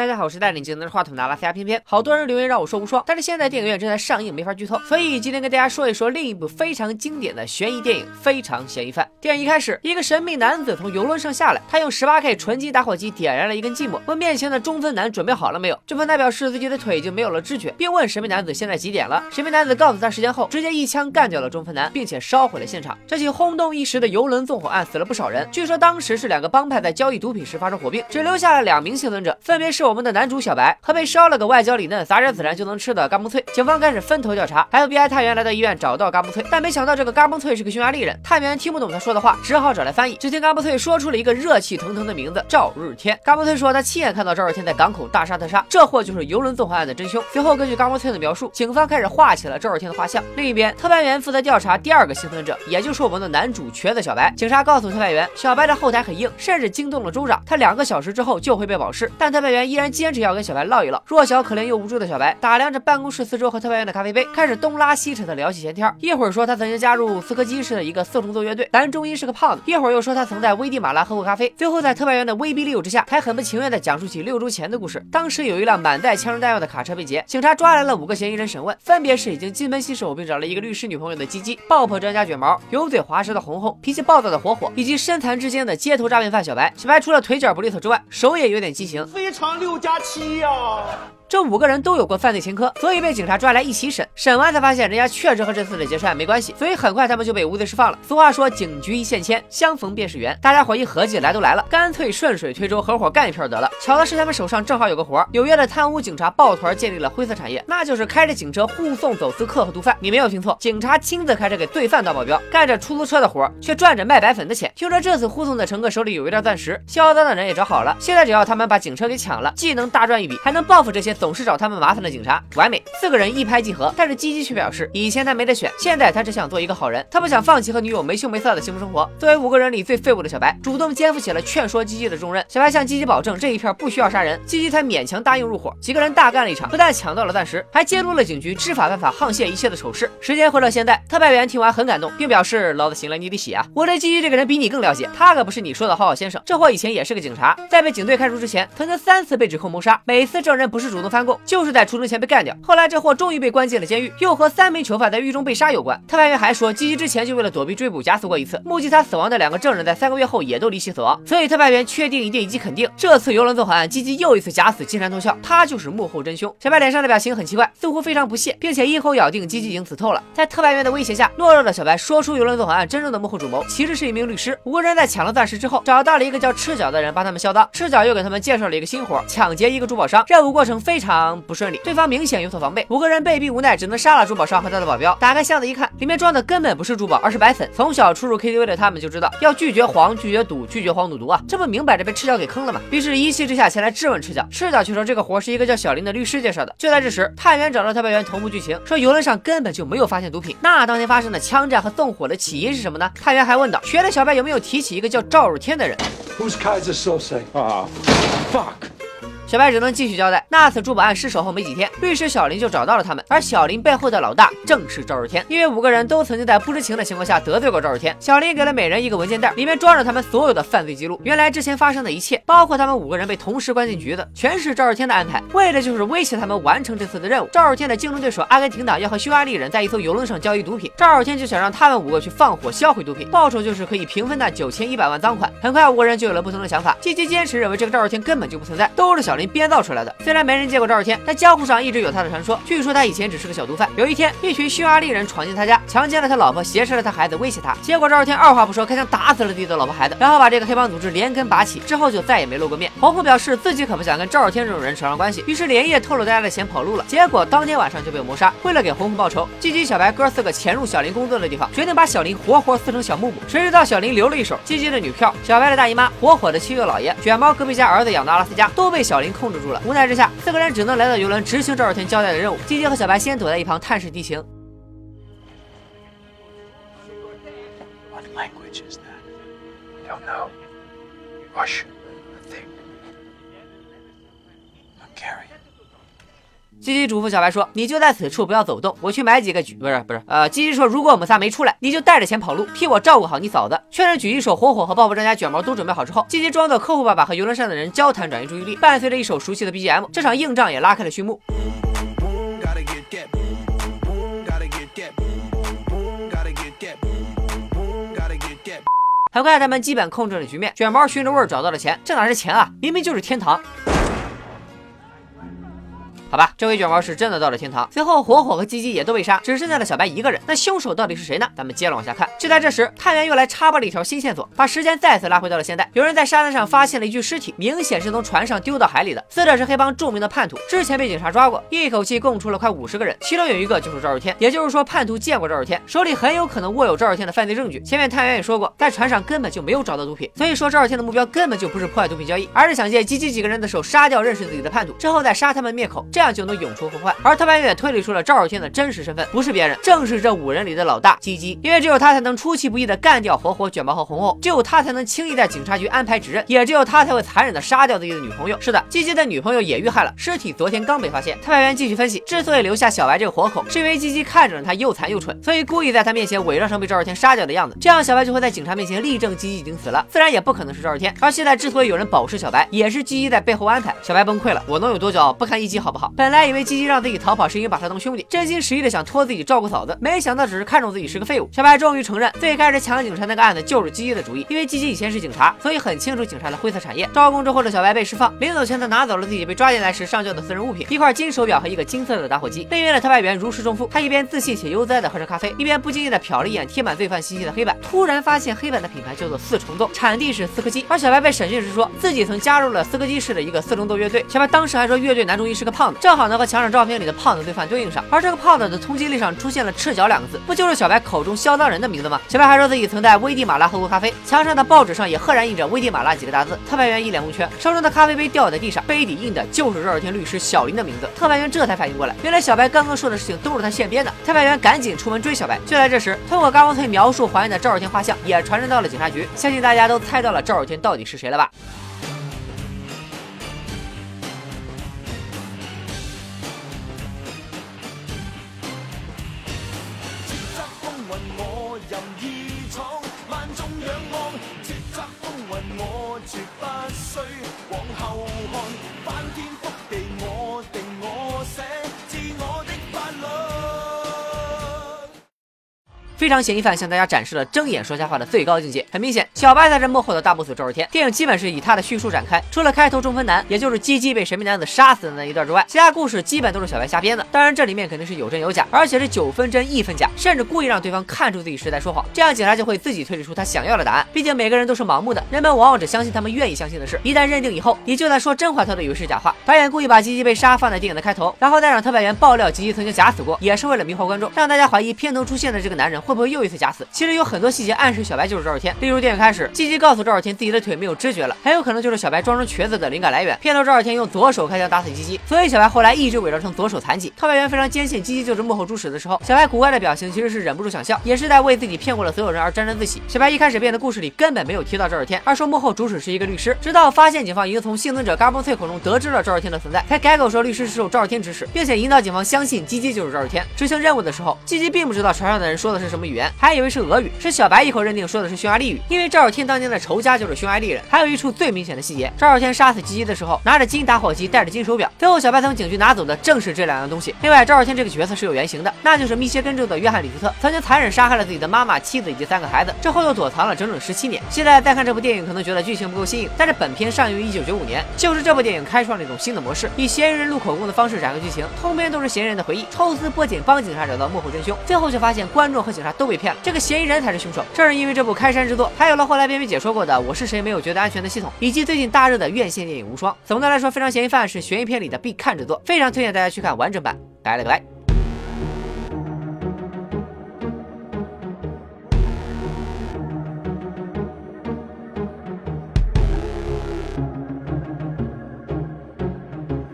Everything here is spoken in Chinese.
大家好，我是带领技能的话筒的阿拉斯加偏偏，好多人留言让我说无双，但是现在电影院正在上映，没法剧透，所以今天跟大家说一说另一部非常经典的悬疑电影《非常嫌疑犯》。电影一开始，一个神秘男子从游轮上下来，他用十八 K 纯金打火机点燃了一根寂寞，问面前的中分男准备好了没有。中分男表示自己的腿已经没有了知觉，并问神秘男子现在几点了。神秘男子告诉他时间后，直接一枪干掉了中分男，并且烧毁了现场。这起轰动一时的游轮纵火案死了不少人，据说当时是两个帮派在交易毒品时发生火并，只留下了两名幸存者，分别是我们的男主小白和被烧了个外焦里嫩、撒点孜然就能吃的嘎嘣脆。警方开始分头调查，FBI 探员来到医院找到嘎嘣脆，但没想到这个嘎嘣脆？是个匈牙利人，探员听不懂他说的话，只好找来翻译。只听嘎嘣脆？说出了一个热气腾腾的名字赵日天。嘎嘣脆？说他亲眼看到赵日天在港口大杀特杀，这货就是游轮纵火案的真凶。随后根据嘎嘣脆？的描述，警方开始画起了赵日天的画像。另一边，特派员负责调查第二个幸存者，也就是我们的男主瘸子小白。警察告诉特派员，小白的后台很硬，甚至惊动了州长，他两个小时之后就会被保释。但特派员依然坚持要跟小白唠一唠。弱小、可怜又无助的小白打量着办公室四周和特派员的咖啡杯，开始东拉西扯的聊起闲天。一会儿说他曾经加入斯科基市的一个四重奏乐队，男中音是个胖子；一会儿又说他曾在危地马拉喝过咖啡。最后在特派员的威逼利诱之下，还很不情愿地讲述起六周前的故事。当时有一辆满载枪支弹药的卡车被劫，警察抓来了五个嫌疑人审问，分别是已经金盆洗手并找了一个律师女朋友的鸡鸡、爆破专家卷毛、油嘴滑舌的红红、脾气暴躁的火火，以及身残志坚的街头诈骗犯小白。小白除了腿脚不利索之外，手也有点畸形，非常六加七呀。这五个人都有过犯罪前科，所以被警察抓来一起审。审完才发现，人家确实和这次的劫车案没关系，所以很快他们就被无罪释放了。俗话说，警局一线牵，相逢便是缘。大家伙一合计，来都来了，干脆顺水推舟，合伙干一票得了。巧的是，他们手上正好有个活儿，纽约的贪污警察抱团建立了灰色产业，那就是开着警车护送走私客和毒贩。你没有听错，警察亲自开车给罪犯当保镖，干着出租车的活儿，却赚着卖白粉的钱。听说这次护送的乘客手里有一袋钻石，销赃的人也找好了。现在只要他们把警车给抢了，既能大赚一笔，还能报复这些总是找他们麻烦。的警察完美，四个人一拍即合。但是基基却表示，以前他没得选，现在他只想做一个好人，他不想放弃和女友没羞没臊的幸福生活。作为五个人里最废物的小白，主动肩负起了劝说基基的重任。小白向基基保证，这一片不需要杀人，基基才勉强答应入伙。几个人大干了一场，不但抢到了钻石，还揭露了警局知法犯法、沆瀣一切的丑事。时间回到现在，特派员听完很感动，并表示：“老子醒了，你得洗啊！我对基基这个人比你更了解，他可不是你说的好好先生。这货以前也是个警察，在被警队开除之前，曾经三次被指控谋杀，每次证人不是主动翻供，就是在出征前被干掉。”后来这货终于被关进了监狱，又和三名囚犯在狱中被杀有关。特派员还说，基基之前就为了躲避追捕假死过一次，目击他死亡的两个证人在三个月后也都离奇死亡。所以特派员确定一定以及肯定，这次游轮纵火案，基基又一次假死，金蝉脱壳，他就是幕后真凶。小白脸上的表情很奇怪，似乎非常不屑，并且一口咬定基基已经死透了。在特派员的威胁下，懦弱的小白说出游轮纵火案真正的幕后主谋其实是一名律师。五个人在抢了钻石之后，找到了一个叫赤脚的人帮他们销赃。赤脚又给他们介绍了一个新活，抢劫一个珠宝商。任务过程非常不顺利，对方明显有所防备。五个人被逼无奈，只能杀了珠宝商和他的保镖。打开箱子一看，里面装的根本不是珠宝，而是白粉。从小出入 KTV 的他们就知道要拒绝黄、拒绝赌、拒绝黄赌毒啊，这不明摆着被赤脚给坑了吗？于是，一气之下前来质问赤脚。赤脚却说这个活是一个叫小林的律师介绍的。就在这时，探员找到特派员同步剧情，说游轮上根本就没有发现毒品。那当天发生的枪战和纵火的起因是什么呢？探员还问道：学的小白有没有提起一个叫赵日天的人？Who's Kaiser Sose? Ah, fuck. 小白只能继续交代，那次珠宝案失手后没几天，律师小林就找到了他们，而小林背后的老大正是赵日天。因为五个人都曾经在不知情的情况下得罪过赵日天，小林给了每人一个文件袋，里面装着他们所有的犯罪记录。原来之前发生的一切，包括他们五个人被同时关进局子，全是赵日天的安排，为的就是威胁他们完成这次的任务。赵日天的竞争对手阿根廷党要和匈牙利人在一艘游轮上交易毒品，赵日天就想让他们五个去放火销毁毒品，报酬就是可以平分那九千一百万赃款。很快五个人就有了不同的想法，积极坚持认为这个赵日天根本就不存在，都是小林编造出来的。虽然没人见过赵日天，但江湖上一直有他的传说。据说他以前只是个小毒贩，有一天，一群匈牙利人闯进他家，强奸了他老婆，挟持了他孩子，威胁他。结果赵日天二话不说，开枪打死了自己的老婆孩子，然后把这个黑帮组织连根拔起，之后就再也没露过面。红红表示自己可不想跟赵日天这种人扯上关系，于是连夜偷了大家的钱跑路了。结果当天晚上就被谋杀。为了给红红报仇，基基、小白哥四个潜入小林工作的地方，决定把小林活活撕成小木木。谁知道小林留了一手，基基的女票、小白的大姨妈、火火的七舅老爷、卷毛隔壁家儿子养的阿拉斯加都被小林控制住了。无奈之下，四个人只能。来到游轮执行赵少天交代的任务，基基和小白先躲在一旁探视敌情。基基嘱咐小白说：“你就在此处，不要走动，我去买几个举……不是不是，呃，基基说，如果我们仨没出来，你就带着钱跑路，替我照顾好你嫂子。”确认狙击手火火和爆破专家卷毛都准备好之后，基基装作客户爸爸和游轮上的人交谈，转移注意力，伴随着一首熟悉的 BGM，这场硬仗也拉开了序幕。很快，他们基本控制了局面。卷毛循着味儿找到了钱，这哪是钱啊？明明就是天堂。好吧，这回卷毛是真的到了天堂。随后，火火和鸡鸡也都被杀，只剩下了小白一个人。那凶手到底是谁呢？咱们接着往下看。就在这时，探员又来插播了一条新线索，把时间再次拉回到了现代。有人在沙滩上发现了一具尸体，明显是从船上丢到海里的。死者是黑帮著名的叛徒，之前被警察抓过，一口气供出了快五十个人，其中有一个就是赵日天。也就是说，叛徒见过赵日天，手里很有可能握有赵日天的犯罪证据。前面探员也说过，在船上根本就没有找到毒品，所以说赵日天的目标根本就不是破坏毒品交易，而是想借鸡鸡几个人的手杀掉认识自己的叛徒，之后再杀他们灭口，这这样就能永除后。而特派员也推理出了赵尔天的真实身份，不是别人，正是这五人里的老大鸡鸡。因为只有他才能出其不意的干掉火火、卷毛和红红，只有他才能轻易在警察局安排指认，也只有他才会残忍的杀掉自己的女朋友。是的，鸡鸡的女朋友也遇害了，尸体昨天刚被发现。特派员继续分析，之所以留下小白这个活口，是因为鸡鸡看准了他又残又蠢，所以故意在他面前伪装成被赵尔天杀掉的样子，这样小白就会在警察面前力证鸡鸡已经死了，自然也不可能是赵尔天。而现在之所以有人保释小白，也是鸡鸡在背后安排。小白崩溃了，我能有多骄傲？不堪一击好不好？本来以为鸡鸡让自己逃跑是因为。把他当兄弟，真心实意的想托自己照顾嫂子，没想到只是看中自己是个废物。小白终于承认，最开始抢警察那个案子就是鸡鸡的主意，因为鸡鸡以前是警察，所以很清楚警察的灰色产业。招供之后的小白被释放，临走前他拿走了自己被抓进来时上交的私人物品，一块金手表和一个金色的打火机。被约的特派员如释重负，他一边自信且悠哉的喝着咖啡，一边不经意的瞟了一眼贴满罪犯信息的黑板，突然发现黑板的品牌叫做四重奏，产地是斯科基。而小白被审讯时说自己曾加入了斯科基市的一个四重奏乐队，小白当时还说乐队男中音是个胖子，正好能和墙上照片里的胖子罪犯对应上，而这个。胖子的通缉令上出现了“赤脚”两个字，不就是小白口中销赃人的名字吗？小白还说自己曾在危地马拉喝过咖啡，墙上的报纸上也赫然印着“危地马拉”几个大字。特派员一脸蒙圈，手中的咖啡杯掉在地上，杯底印的就是赵尔天律师小林的名字。特派员这才反应过来，原来小白刚刚说的事情都是他现编的。特派员赶紧出门追小白。就在这时，通过高光翠描述还原的赵尔天画像也传真到了警察局，相信大家都猜到了赵尔天到底是谁了吧？云我绝不需往后看翻天非常嫌疑犯向大家展示了睁眼说瞎话的最高境界。很明显，小白才是幕后的大 boss 赵日天。电影基本是以他的叙述展开，除了开头中分男，也就是鸡鸡被神秘男子杀死的那一段之外，其他故事基本都是小白瞎编的。当然，这里面肯定是有真有假，而且是九分真一分假，甚至故意让对方看出自己是在说谎，这样警察就会自己推理出他想要的答案。毕竟每个人都是盲目的，人们往往只相信他们愿意相信的事。一旦认定以后，你就算说真话，他都以为是假话。导演故意把鸡鸡被杀放在电影的开头，然后再让特派员爆料鸡鸡曾经假死过，也是为了迷惑观众，让大家怀疑片头出现的这个男人会不会又一次假死。其实有很多细节暗示小白就是赵尔天，例如电影开始，鸡鸡告诉赵尔天自己的腿没有知觉了，很有可能就是小白装成瘸子的灵感来源。片头赵尔天用左手开枪打死鸡鸡，所以小白后来一直伪装成左手残疾。特派员非常坚信鸡鸡就是幕后主使的时候，小白古怪的表情其实是忍不住想笑，也是在为自己骗过了所有人而沾沾自喜。小白一开始编的故事里根本没有提到赵尔天，而说幕后主使是一个律师，直到发现警方已经从幸存者嘎嘣脆口中得知了赵尔天的存在，才改口说律师是受赵尔天指使，并且引导警方相信鸡鸡就是赵尔天。执行任务的时候，鸡鸡并不知道船上的人说的是什么什么语言，还以为是俄语，是小白。一口认定说的是匈牙利语，因为赵小天当年的仇家就是匈牙利人。还有一处最明显的细节，赵小天杀死吉吉的时候，拿着金打火机，戴着金手表。最后小白从警局拿走的正是这两样东西。另外，赵小天这个角色是有原型的，那就是密歇根州的约翰里斯特，曾经残忍杀害了自己的妈妈、妻子以及三个孩子，之后又躲藏了整整十七年。现在再看这部电影，可能觉得剧情不够新颖，但是本片上映于一九九五年，就是这部电影开创了一种新的模式，以嫌疑人录口供的方式展开剧情，通篇都是嫌疑人的回忆，抽丝剥茧帮警察找到幕后真凶，最后却发现观众和警察都被骗了，这个嫌疑人才是凶手。正是因为这部开。山之作，还有了后来便被解说过的《我是谁没有觉得安全》的系统，以及最近大热的院线电影《无双》。总的来说，《非常嫌疑犯》是悬疑片里的必看之作，非常推荐大家去看完整版。拜了个拜。